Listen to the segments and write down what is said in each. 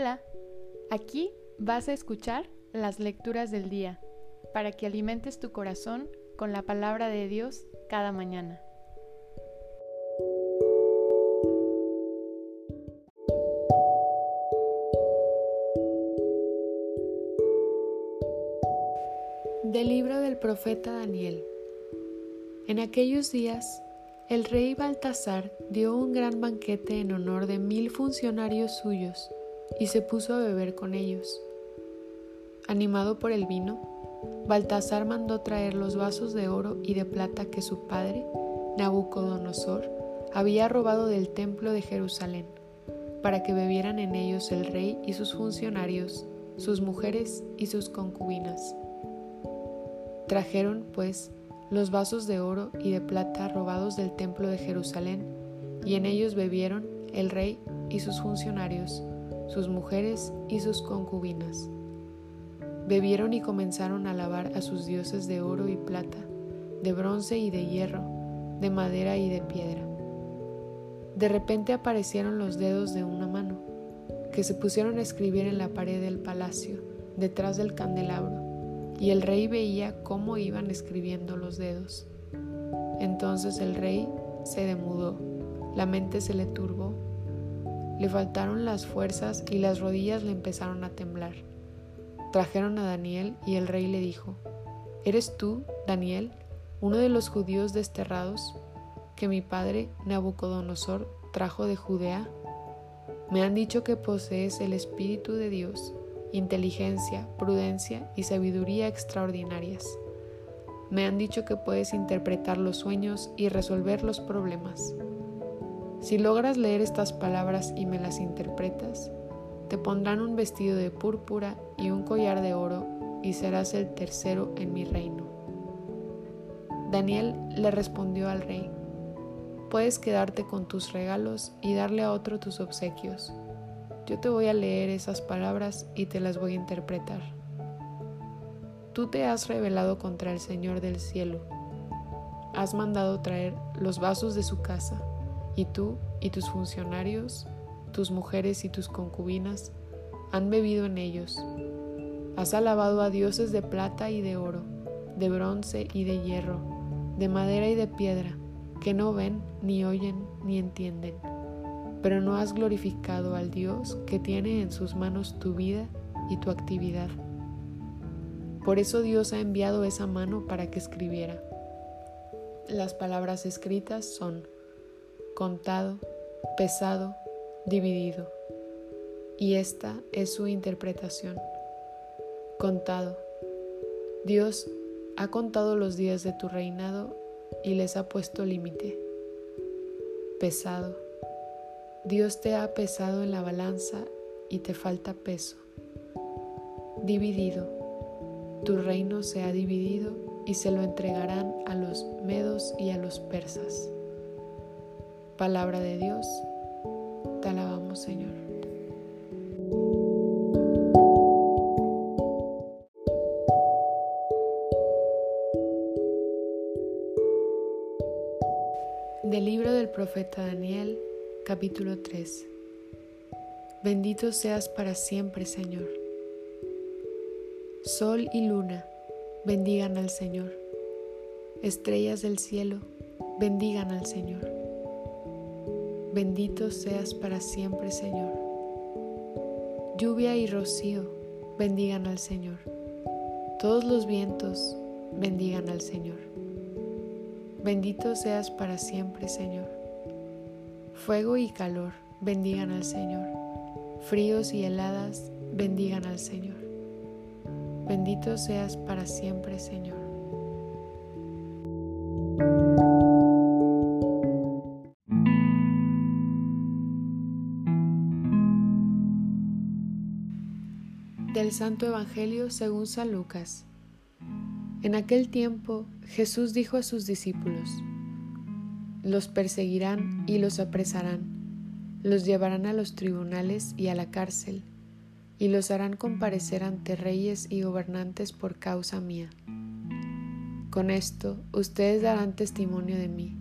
Hola, aquí vas a escuchar las lecturas del día para que alimentes tu corazón con la palabra de Dios cada mañana. Del libro del profeta Daniel. En aquellos días, el rey Baltasar dio un gran banquete en honor de mil funcionarios suyos y se puso a beber con ellos. Animado por el vino, Baltasar mandó traer los vasos de oro y de plata que su padre, Nabucodonosor, había robado del templo de Jerusalén, para que bebieran en ellos el rey y sus funcionarios, sus mujeres y sus concubinas. Trajeron, pues, los vasos de oro y de plata robados del templo de Jerusalén, y en ellos bebieron el rey y sus funcionarios, sus mujeres y sus concubinas. Bebieron y comenzaron a alabar a sus dioses de oro y plata, de bronce y de hierro, de madera y de piedra. De repente aparecieron los dedos de una mano, que se pusieron a escribir en la pared del palacio, detrás del candelabro, y el rey veía cómo iban escribiendo los dedos. Entonces el rey se demudó, la mente se le turbó le faltaron las fuerzas y las rodillas le empezaron a temblar. Trajeron a Daniel y el rey le dijo, ¿Eres tú, Daniel, uno de los judíos desterrados que mi padre Nabucodonosor trajo de Judea? Me han dicho que posees el Espíritu de Dios, inteligencia, prudencia y sabiduría extraordinarias. Me han dicho que puedes interpretar los sueños y resolver los problemas. Si logras leer estas palabras y me las interpretas, te pondrán un vestido de púrpura y un collar de oro y serás el tercero en mi reino. Daniel le respondió al rey, puedes quedarte con tus regalos y darle a otro tus obsequios. Yo te voy a leer esas palabras y te las voy a interpretar. Tú te has rebelado contra el Señor del cielo. Has mandado traer los vasos de su casa y tú y tus funcionarios, tus mujeres y tus concubinas han bebido en ellos. Has alabado a dioses de plata y de oro, de bronce y de hierro, de madera y de piedra, que no ven, ni oyen, ni entienden. Pero no has glorificado al Dios que tiene en sus manos tu vida y tu actividad. Por eso Dios ha enviado esa mano para que escribiera. Las palabras escritas son contado, pesado, dividido. Y esta es su interpretación. Contado. Dios ha contado los días de tu reinado y les ha puesto límite. Pesado. Dios te ha pesado en la balanza y te falta peso. Dividido. Tu reino se ha dividido y se lo entregarán a los medos y a los persas. Palabra de Dios, te alabamos Señor. Del libro del profeta Daniel, capítulo 3. Bendito seas para siempre, Señor. Sol y luna, bendigan al Señor. Estrellas del cielo, bendigan al Señor. Bendito seas para siempre, Señor. Lluvia y rocío, bendigan al Señor. Todos los vientos, bendigan al Señor. Bendito seas para siempre, Señor. Fuego y calor, bendigan al Señor. Fríos y heladas, bendigan al Señor. Bendito seas para siempre, Señor. Del Santo Evangelio según San Lucas. En aquel tiempo Jesús dijo a sus discípulos, Los perseguirán y los apresarán, los llevarán a los tribunales y a la cárcel, y los harán comparecer ante reyes y gobernantes por causa mía. Con esto ustedes darán testimonio de mí.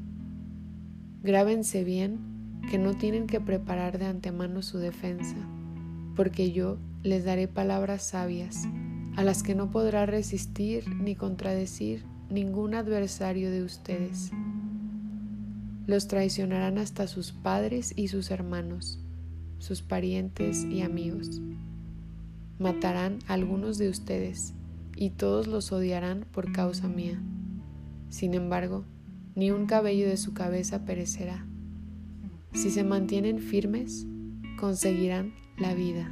Grábense bien que no tienen que preparar de antemano su defensa porque yo les daré palabras sabias, a las que no podrá resistir ni contradecir ningún adversario de ustedes. Los traicionarán hasta sus padres y sus hermanos, sus parientes y amigos. Matarán a algunos de ustedes, y todos los odiarán por causa mía. Sin embargo, ni un cabello de su cabeza perecerá. Si se mantienen firmes, conseguirán la vida.